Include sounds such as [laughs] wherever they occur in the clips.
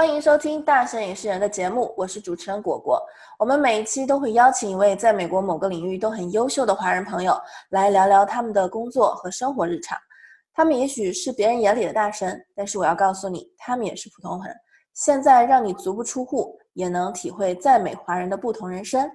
欢迎收听《大神影视人》的节目，我是主持人果果。我们每一期都会邀请一位在美国某个领域都很优秀的华人朋友来聊聊他们的工作和生活日常。他们也许是别人眼里的大神，但是我要告诉你，他们也是普通人。现在让你足不出户也能体会在美华人的不同人生。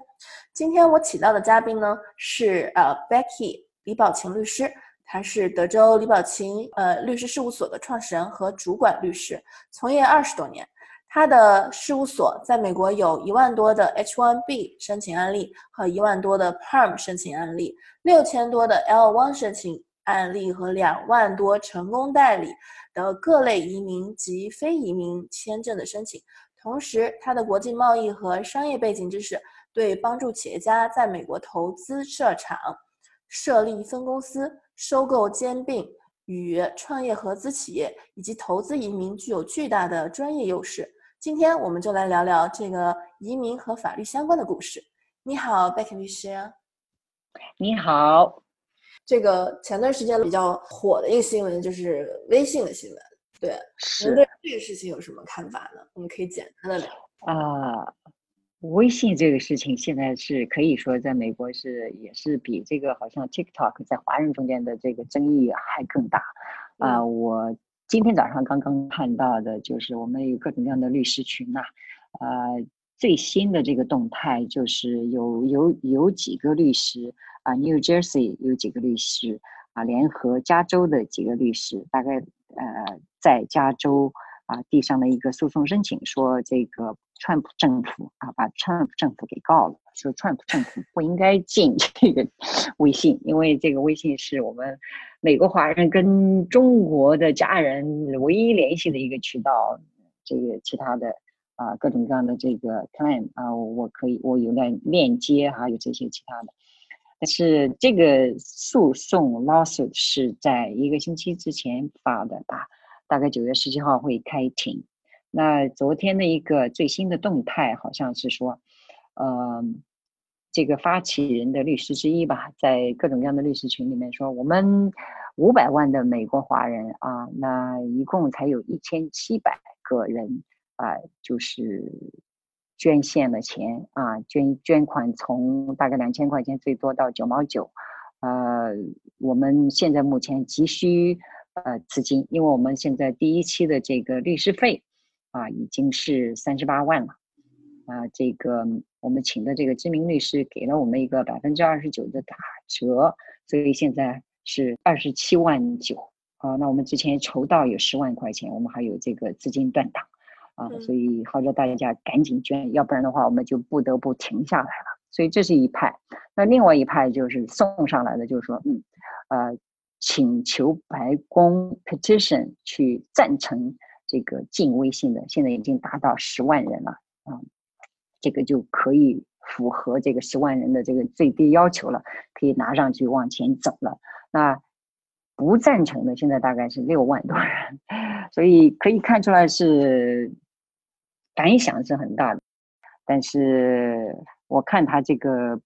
今天我请到的嘉宾呢是呃 Becky 李宝琴律师。他是德州李宝琴呃律师事务所的创始人和主管律师，从业二十多年。他的事务所在美国有一万多的 H1B 申请案例和一万多的 Perm 申请案例，六千多的 L1 申请案例和两万多成功代理的各类移民及非移民签证的申请。同时，他的国际贸易和商业背景知识对帮助企业家在美国投资设厂、设立分公司。收购兼并与创业合资企业以及投资移民具有巨大的专业优势。今天我们就来聊聊这个移民和法律相关的故事。你好，贝克律师。你好。这个前段时间比较火的一个新闻就是微信的新闻。对，您。对这个事情有什么看法呢？我们可以简单的聊。啊。微信这个事情现在是可以说在美国是也是比这个好像 TikTok 在华人中间的这个争议还更大啊！我今天早上刚刚看到的就是我们有各种各样的律师群呐，呃，最新的这个动态就是有有有几个律师啊，New Jersey 有几个律师啊，联合加州的几个律师，大概呃在加州。啊，递上了一个诉讼申请，说这个川普政府啊，把川普政府给告了，说川普政府不应该进这个微信，因为这个微信是我们美国华人跟中国的家人唯一联系的一个渠道。这个其他的啊，各种各样的这个 plan 啊，我可以我有点链接，还有这些其他的。但是这个诉讼 lawsuit 是在一个星期之前发的吧？大概九月十七号会开庭。那昨天的一个最新的动态，好像是说，呃，这个发起人的律师之一吧，在各种各样的律师群里面说，我们五百万的美国华人啊，那一共才有一千七百个人啊，就是捐献了钱啊，捐捐款从大概两千块钱最多到九毛九，呃，我们现在目前急需。呃，资金，因为我们现在第一期的这个律师费啊，已经是三十八万了，啊，这个我们请的这个知名律师给了我们一个百分之二十九的打折，所以现在是二十七万九啊。那我们之前筹到有十万块钱，我们还有这个资金断档啊，所以号召大家赶紧捐，要不然的话我们就不得不停下来了。所以这是一派，那另外一派就是送上来的，就是说，嗯，呃。请求白宫 petition 去赞成这个禁微信的，现在已经达到十万人了啊，这个就可以符合这个十万人的这个最低要求了，可以拿上去往前走了。那不赞成的现在大概是六万多人，[laughs] 所以可以看出来是感想是很大的，但是我看他这个。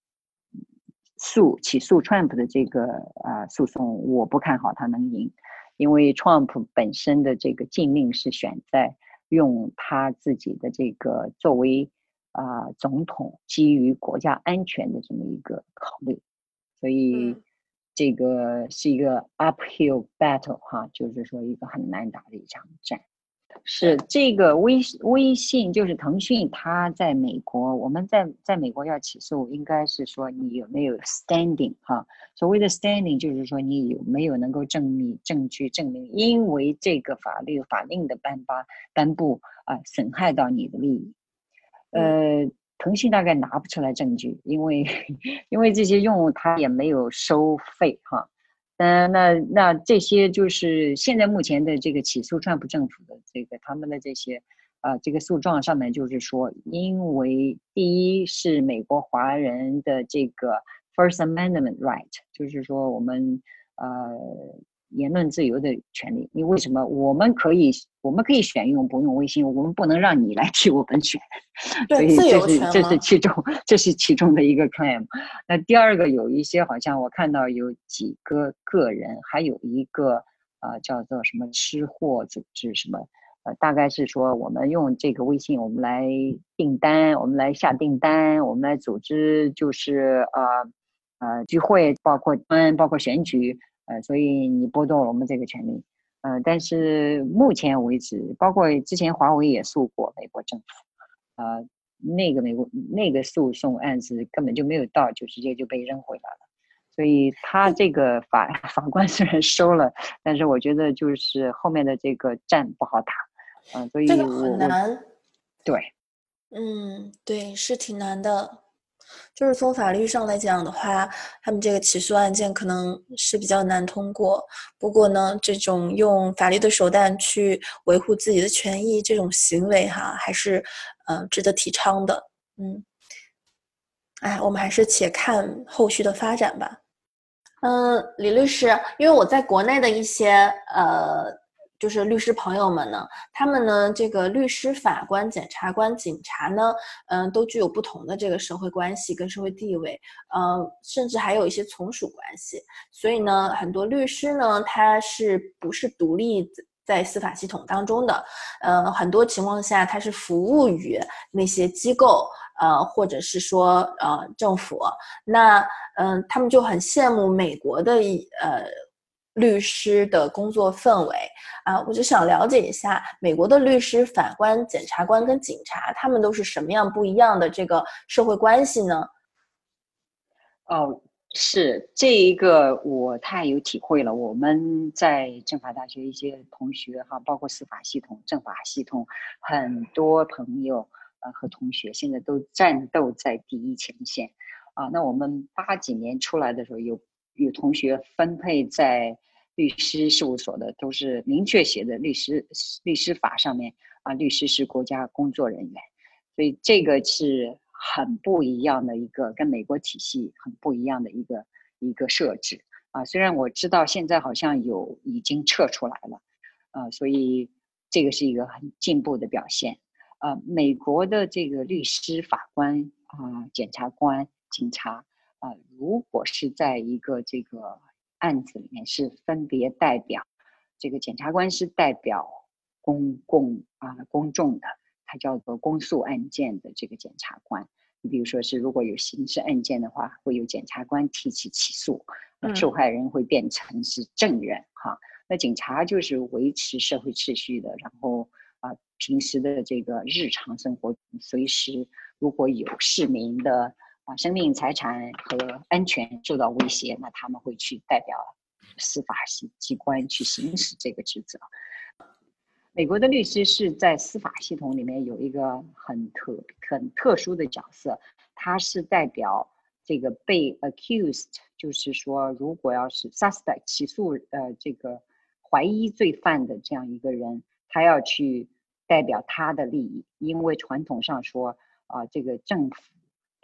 诉起诉 Trump 的这个啊诉讼，我不看好他能赢，因为 Trump 本身的这个禁令是选在用他自己的这个作为啊总统基于国家安全的这么一个考虑，所以这个是一个 uphill battle 哈，就是说一个很难打的一场战。是这个微微信，就是腾讯，它在美国，我们在在美国要起诉，应该是说你有没有 standing 哈？所谓的 standing 就是说你有没有能够证明证据证明，因为这个法律法令的颁发颁布啊，损害到你的利益。呃，腾讯大概拿不出来证据，因为 [laughs] 因为这些用户他也没有收费哈。嗯，那那这些就是现在目前的这个起诉川普政府的这个他们的这些，啊，这个诉状上面就是说，因为第一是美国华人的这个 First Amendment right，就是说我们呃。言论自由的权利，你为什么？我们可以我们可以选用不用微信，我们不能让你来替我们选，所以这是这是其中这是其中的一个 claim。那第二个有一些好像我看到有几个个人，还有一个呃叫做什么吃货组织什么呃，大概是说我们用这个微信，我们来订单，我们来下订单，我们来组织，就是呃呃聚会，包括嗯包括选举，呃，所以你剥夺了我们这个权利。呃，但是目前为止，包括之前华为也诉过美国政府，呃，那个美国那个诉讼案子根本就没有到，就直接就被扔回来了。所以他这个法 [laughs] 法官虽然收了，但是我觉得就是后面的这个战不好打，嗯，所以这个很难。对，嗯，对，是挺难的。就是从法律上来讲的话，他们这个起诉案件可能是比较难通过。不过呢，这种用法律的手段去维护自己的权益这种行为，哈，还是呃值得提倡的。嗯，哎，我们还是且看后续的发展吧。嗯，李律师，因为我在国内的一些呃。就是律师朋友们呢，他们呢，这个律师、法官、检察官、警察呢，嗯，都具有不同的这个社会关系跟社会地位，嗯，甚至还有一些从属关系。所以呢，很多律师呢，他是不是独立在司法系统当中的？呃，很多情况下他是服务于那些机构，呃，或者是说呃政府。那嗯，他们就很羡慕美国的一呃。律师的工作氛围啊，我就想了解一下美国的律师、法官、检察官跟警察，他们都是什么样不一样的这个社会关系呢？哦，是这一个我太有体会了。我们在政法大学一些同学哈，包括司法系统、政法系统，很多朋友呃和同学现在都战斗在第一前线啊。那我们八几年出来的时候，有有同学分配在。律师事务所的都是明确写的律师律师法上面啊，律师是国家工作人员，所以这个是很不一样的一个跟美国体系很不一样的一个一个设置啊。虽然我知道现在好像有已经撤出来了，啊，所以这个是一个很进步的表现啊。美国的这个律师、法官啊、检察官、警察啊，如果是在一个这个。案子里面是分别代表，这个检察官是代表公共啊公众的，他叫做公诉案件的这个检察官。你比如说是如果有刑事案件的话，会有检察官提起起诉，受害人会变成是证人哈。那警察就是维持社会秩序的，然后啊平时的这个日常生活随时如果有市民的。啊，生命财产和安全受到威胁，那他们会去代表司法系机关去行使这个职责。美国的律师是在司法系统里面有一个很特很特殊的角色，他是代表这个被 accused，就是说，如果要是 suspect 起诉呃这个怀疑罪犯的这样一个人，他要去代表他的利益，因为传统上说啊，这个政府。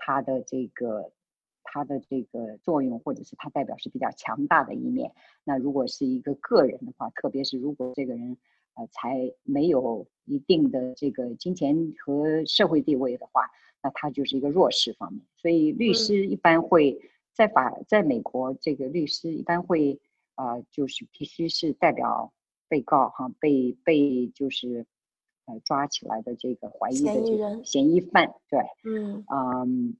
他的这个，他的这个作用，或者是他代表是比较强大的一面。那如果是一个个人的话，特别是如果这个人，呃，才没有一定的这个金钱和社会地位的话，那他就是一个弱势方面。所以律师一般会在法，在美国，这个律师一般会，啊，就是必须是代表被告哈，被被就是。呃，抓起来的这个怀疑的这个嫌疑犯，对，嗯，嗯，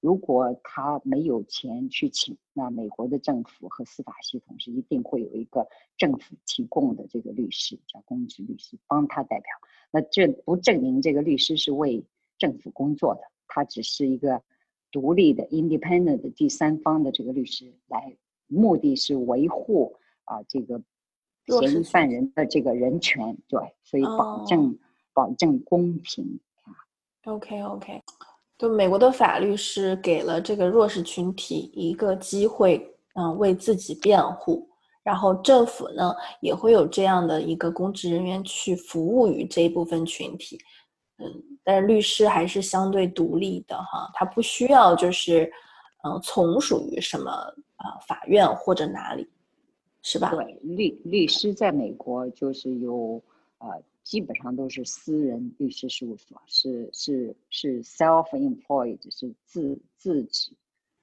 如果他没有钱去请，那美国的政府和司法系统是一定会有一个政府提供的这个律师，叫公职律师，帮他代表。那这不证明这个律师是为政府工作的，他只是一个独立的 independent 的第三方的这个律师，来目的是维护啊这个嫌疑犯人的这个人权，对，所以保证。保证公平啊，OK OK，就美国的法律是给了这个弱势群体一个机会，嗯，为自己辩护，然后政府呢也会有这样的一个公职人员去服务于这一部分群体，嗯，但是律师还是相对独立的哈，他不需要就是嗯从属于什么啊法院或者哪里，是吧？对，律律师在美国就是有呃。基本上都是私人律师事务所，是是是 self-employed，是自自己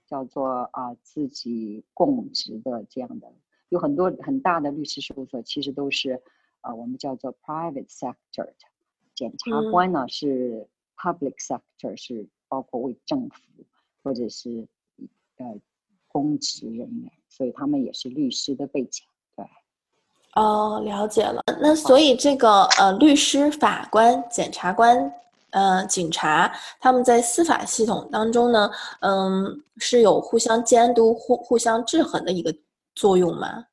叫做啊自己供职的这样的，有很多很大的律师事务所，其实都是啊，我们叫做 private sector，的检察官呢是 public sector，是包括为政府或者是呃公职人员，所以他们也是律师的背景。哦，了解了。那所以这个呃，律师、法官、检察官。呃，警察他们在司法系统当中呢，嗯，是有互相监督、互互相制衡的一个作用吗？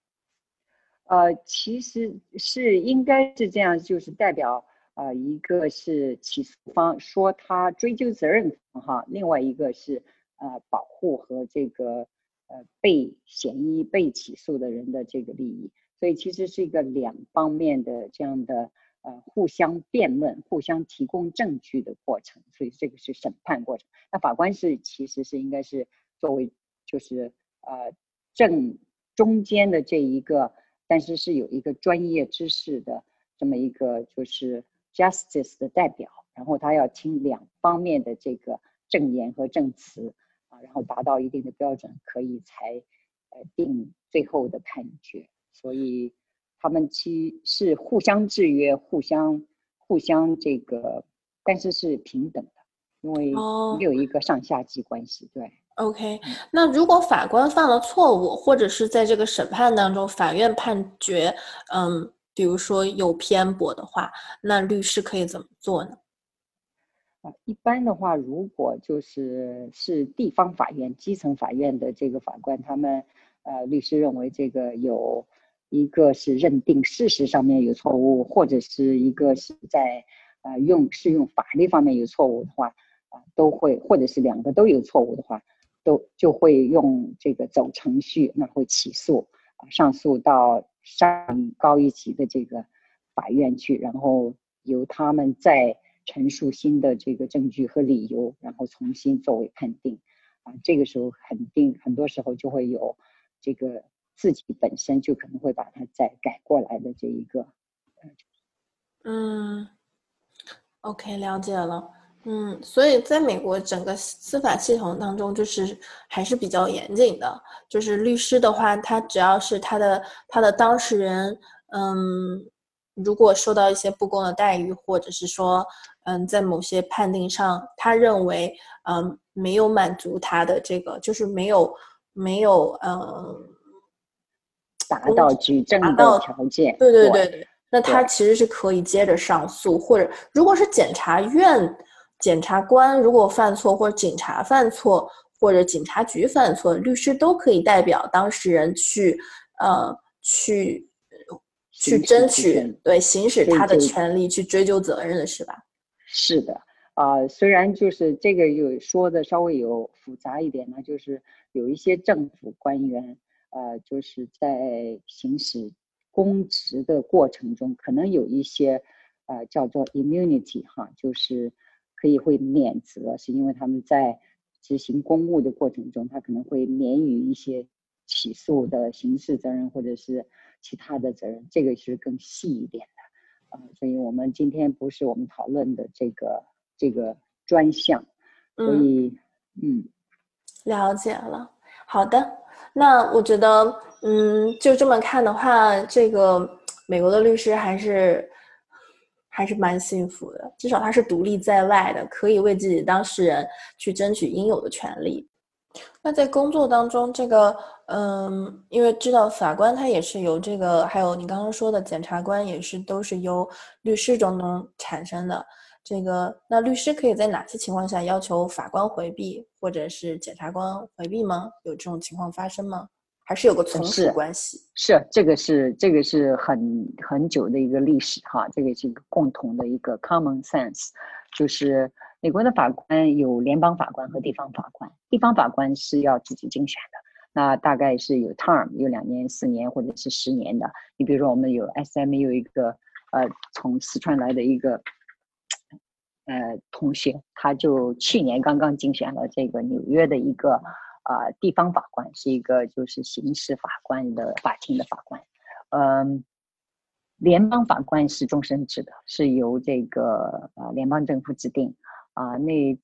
呃，其实是应该是这样，就是代表呃，一个是起诉方说他追究责任哈，另外一个是呃保护和这个呃被嫌疑、被起诉的人的这个利益，所以其实是一个两方面的这样的。呃，互相辩论、互相提供证据的过程，所以这个是审判过程。那法官是其实是应该是作为就是呃正中间的这一个，但是是有一个专业知识的这么一个就是 justice 的代表，然后他要听两方面的这个证言和证词啊，然后达到一定的标准，可以才呃定最后的判决。所以。他们其是互相制约、互相、互相这个，但是是平等的，因为没有一个上下级关系。对，OK。那如果法官犯了错误，或者是在这个审判当中，法院判决，嗯，比如说有偏颇的话，那律师可以怎么做呢？啊，一般的话，如果就是是地方法院、基层法院的这个法官，他们呃，律师认为这个有。一个是认定事实上面有错误，或者是一个是在呃用适用法律方面有错误的话，啊都会，或者是两个都有错误的话，都就会用这个走程序，那会起诉啊上诉到上高一级的这个法院去，然后由他们再陈述新的这个证据和理由，然后重新作为判定，啊这个时候肯定很多时候就会有这个。自己本身就可能会把它再改过来的这一个，嗯，OK，了解了，嗯，所以在美国整个司法系统当中，就是还是比较严谨的，就是律师的话，他只要是他的他的当事人，嗯，如果受到一些不公的待遇，或者是说，嗯，在某些判定上，他认为，嗯，没有满足他的这个，就是没有没有，嗯。达到举证的条件，对对对对，那他其实是可以接着上诉，或者如果是检察院检察官如果犯错，或者警察犯错，或者警察局犯错，律师都可以代表当事人去呃去去争取对行使他的权利去追究责任的是吧？是的，啊，虽然就是这个有说的稍微有复杂一点呢，就是有一些政府官员。呃，就是在行使公职的过程中，可能有一些呃叫做 immunity 哈，就是可以会免责，是因为他们在执行公务的过程中，他可能会免于一些起诉的刑事责任或者是其他的责任，这个是更细一点的啊。所以我们今天不是我们讨论的这个这个专项，所以嗯，了解了，好的。那我觉得，嗯，就这么看的话，这个美国的律师还是还是蛮幸福的，至少他是独立在外的，可以为自己当事人去争取应有的权利。那在工作当中，这个，嗯，因为知道法官他也是由这个，还有你刚刚说的检察官也是都是由律师中中产生的。这个，那律师可以在哪些情况下要求法官回避，或者是检察官回避吗？有这种情况发生吗？还是有个从属关系？是，这个是这个是很很久的一个历史哈，这个是一个共同的一个 common sense，就是美国的法官有联邦法官和地方法官，地方法官是要自己竞选的，那大概是有 term，有两年、四年或者是十年的。你比如说，我们有 SM 有一个呃从四川来的一个。呃，同学，他就去年刚刚竞选了这个纽约的一个呃地方法官，是一个就是刑事法官的法庭的法官。嗯，联邦法官是终身制的，是由这个呃联邦政府指定。啊，那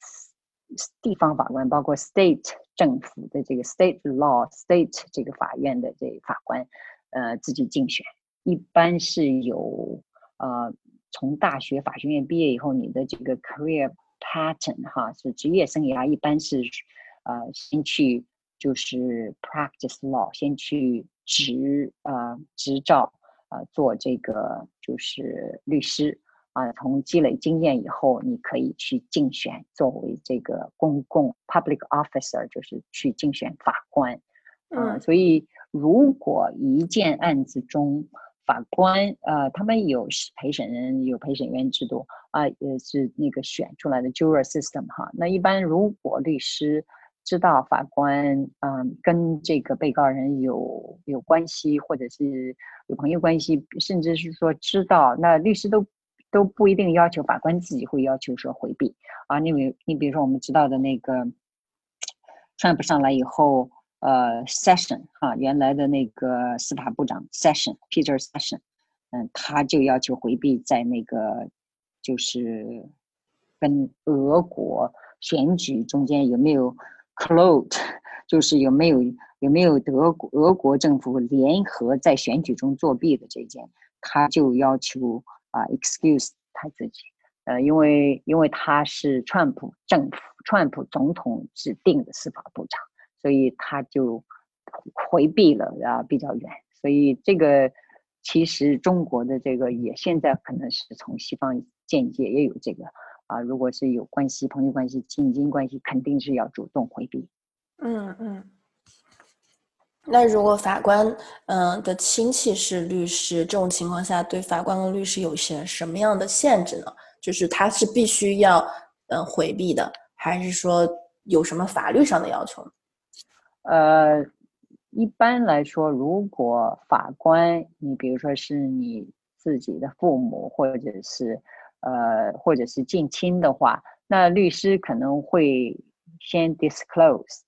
地方法官包括 state 政府的这个 state law state 这个法院的这法官，呃，自己竞选。一般是由呃，从大学法学院毕业以后，你的这个 career pattern 哈，是职业生涯一般是呃，先去就是 practice law，先去执呃执照呃做这个就是律师。啊，从积累经验以后，你可以去竞选作为这个公共 public officer，就是去竞选法官。嗯，所以如果一件案子中法官呃，他们有陪审人，有陪审员制度啊，也是那个选出来的 jury system 哈。那一般如果律师知道法官嗯跟这个被告人有有关系，或者是有朋友关系，甚至是说知道，那律师都。都不一定要求法官自己会要求说回避啊，你比你比如说我们知道的那个，Trump 上来以后，呃，Session 哈，原来的那个司法部长 Session Peter Session，嗯，他就要求回避在那个就是跟俄国选举中间有没有 collude，[laughs] 就是有没有有没有德国俄国政府联合在选举中作弊的这件，他就要求。啊，excuse 他自己，呃，因为因为他是川普政府、川普总统指定的司法部长，所以他就回避了啊，比较远。所以这个其实中国的这个也现在可能是从西方间接也有这个啊，如果是有关系、朋友关系、亲近关系，肯定是要主动回避。嗯嗯。那如果法官嗯的亲戚是律师，这种情况下对法官和律师有些什么样的限制呢？就是他是必须要嗯回避的，还是说有什么法律上的要求？呃，一般来说，如果法官你比如说是你自己的父母，或者是呃或者是近亲的话，那律师可能会先 disclose。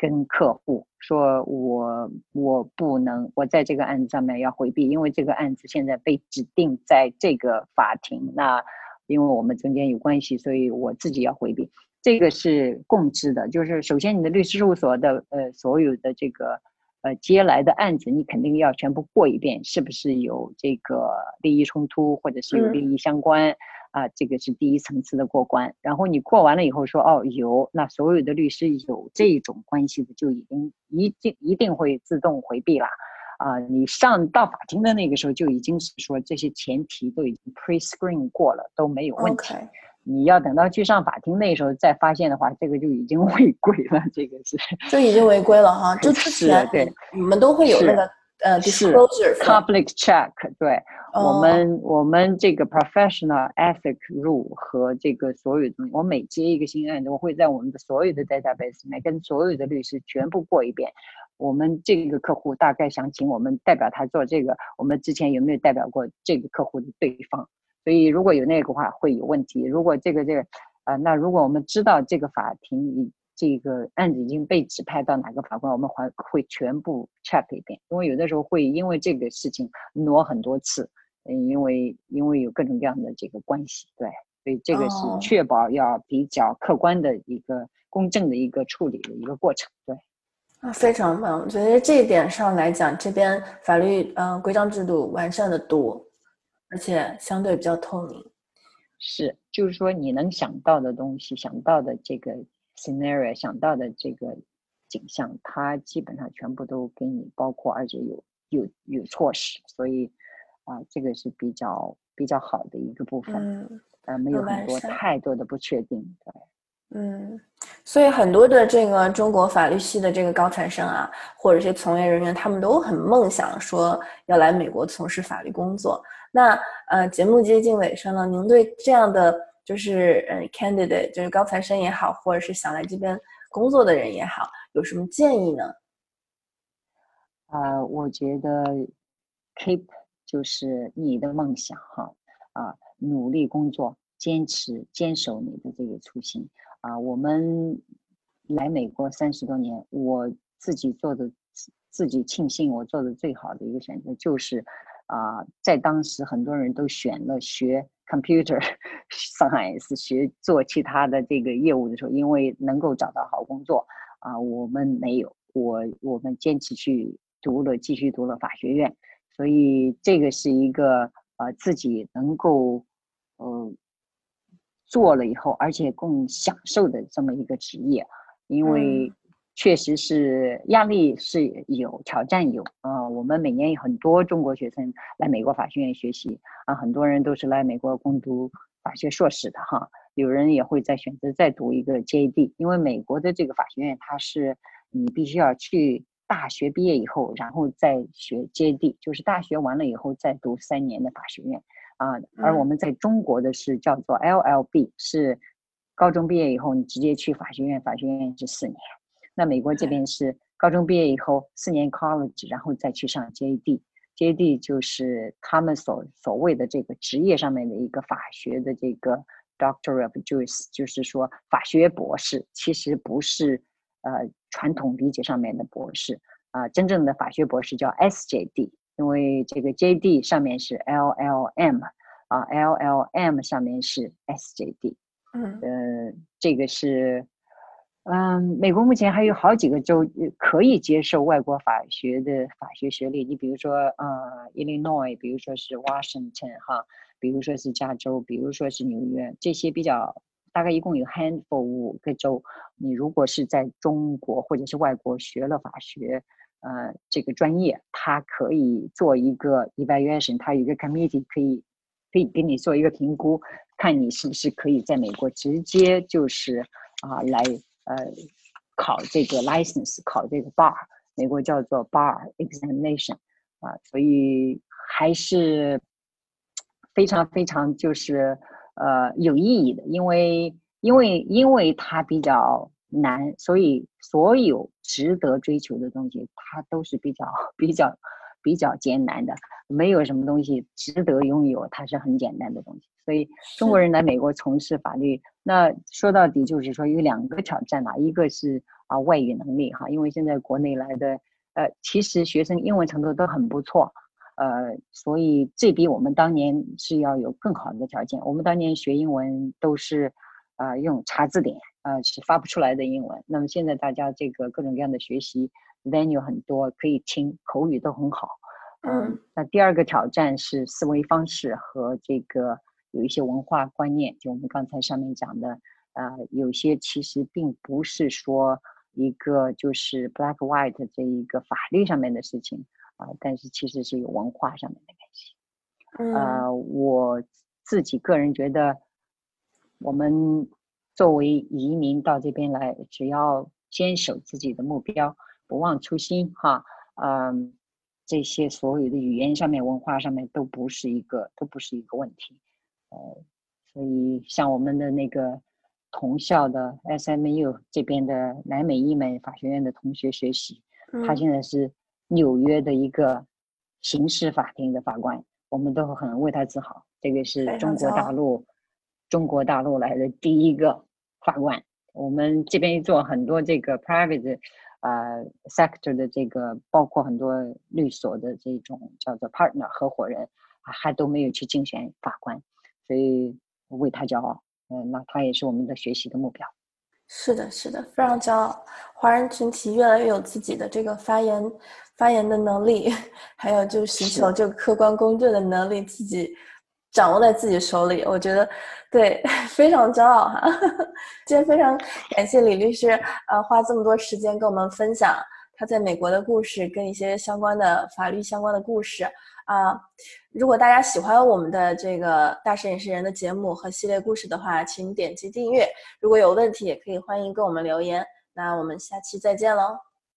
跟客户说，我我不能，我在这个案子上面要回避，因为这个案子现在被指定在这个法庭，那因为我们中间有关系，所以我自己要回避。这个是共知的，就是首先你的律师事务所的呃所有的这个呃接来的案子，你肯定要全部过一遍，是不是有这个利益冲突，或者是有利益相关。啊，这个是第一层次的过关，然后你过完了以后说哦有，那所有的律师有这种关系的就已经一定一定会自动回避了，啊，你上到法庭的那个时候就已经是说这些前提都已经 pre screen 过了都没有问题，你要等到去上法庭那时候再发现的话，这个就已经违规了，这个是就已经违规了哈，就之前对你们都会有那个。呃，disclosure public check，对我们我们这个 professional ethic rule 和这个所有东西，我每接一个新案子，我会在我们的所有的 database 里面跟所有的律师全部过一遍。我们这个客户大概想请我们代表他做这个，我们之前有没有代表过这个客户的对方？所以如果有那个话会有问题。如果这个这个，呃，那如果我们知道这个法庭已这个案子已经被指派到哪个法官，我们还会全部 check 一遍，因为有的时候会因为这个事情挪很多次，嗯，因为因为有各种各样的这个关系，对，所以这个是确保要比较客观的一个公正的一个处理的一个过程，对，啊，非常棒，我觉得这一点上来讲，这边法律嗯规章制度完善的多，而且相对比较透明，是，就是说你能想到的东西，想到的这个。scenario 想到的这个景象，它基本上全部都给你包括，而且有有有措施，所以啊，这个是比较比较好的一个部分，嗯，呃，没有很多太多的不确定，对，嗯，所以很多的这个中国法律系的这个高材生啊，或者是从业人员，他们都很梦想说要来美国从事法律工作。那呃，节目接近尾声了，您对这样的？就是嗯，candidate 就是高材生也好，或者是想来这边工作的人也好，有什么建议呢？啊，我觉得 keep 就是你的梦想哈啊，努力工作，坚持坚守你的这个初心啊。我们来美国三十多年，我自己做的自己庆幸我做的最好的一个选择就是啊，在当时很多人都选了学。Computer [laughs] science 学做其他的这个业务的时候，因为能够找到好工作啊，我们没有，我我们坚持去读了，继续读了法学院，所以这个是一个呃自己能够呃做了以后，而且更享受的这么一个职业，因为确实是压力是有，挑战有啊。我们每年有很多中国学生来美国法学院学习啊，很多人都是来美国攻读法学硕士的哈。有人也会再选择再读一个 JD，因为美国的这个法学院它是你必须要去。大学毕业以后，然后再学 JD，，就是大学完了以后再读三年的法学院啊。而我们在中国的是叫做 LLB，是高中毕业以后你直接去法学院，法学院是四年。那美国这边是高中毕业以后四年 college，然后再去上 JD，JD 就是他们所所谓的这个职业上面的一个法学的这个 Doctor of Juris，就是说法学博士，其实不是。呃，传统理解上面的博士啊，真正的法学博士叫 SJD，因为这个 JD 上面是 LLM 啊，LLM 上面是 SJD。嗯，呃，这个是，嗯，美国目前还有好几个州可以接受外国法学的法学学历，你比如说呃，Illinois，比如说是 Washington 哈，比如说是加州，比如说是纽约，这些比较。大概一共有 handful 五个州，你如果是在中国或者是外国学了法学，呃，这个专业，它可以做一个 evaluation，它有一个 committee 可以可以给你做一个评估，看你是不是可以在美国直接就是啊来呃考这个 license，考这个 bar，美国叫做 bar examination 啊，所以还是非常非常就是。呃，有意义的，因为因为因为它比较难，所以所有值得追求的东西，它都是比较比较比较艰难的。没有什么东西值得拥有，它是很简单的东西。所以中国人来美国从事法律，那说到底就是说有两个挑战嘛，一个是啊外语能力哈，因为现在国内来的呃，其实学生英文程度都很不错。呃，所以这比我们当年是要有更好的条件。我们当年学英文都是，啊，用查字典，呃，是发不出来的英文。那么现在大家这个各种各样的学习 venue 很多，可以听，口语都很好。嗯，那第二个挑战是思维方式和这个有一些文化观念，就我们刚才上面讲的，啊，有些其实并不是说一个就是 black white 这一个法律上面的事情。啊，但是其实是有文化上面的关系。呃，我自己个人觉得，我们作为移民到这边来，只要坚守自己的目标，不忘初心，哈，嗯，这些所有的语言上面、文化上面都不是一个，都不是一个问题。呃，所以像我们的那个同校的 SMU 这边的南美医美法学院的同学学习，他现在是。纽约的一个刑事法庭的法官，我们都很为他自豪。这个是中国大陆，中国大陆来的第一个法官。我们这边做很多这个 private，呃，sector 的这个，包括很多律所的这种叫做 partner 合伙人，还都没有去竞选法官，所以为他骄傲。嗯，那他也是我们的学习的目标。是的，是的，非常骄傲。华人群体越来越有自己的这个发言、发言的能力，[laughs] 还有就寻求就客观公正的能力，自己掌握在自己手里。我觉得，对，[laughs] 非常骄傲哈。[laughs] 今天非常感谢李律师，呃，花这么多时间跟我们分享他在美国的故事，跟一些相关的法律相关的故事。啊，如果大家喜欢我们的这个大摄影师人的节目和系列故事的话，请点击订阅。如果有问题，也可以欢迎跟我们留言。那我们下期再见喽。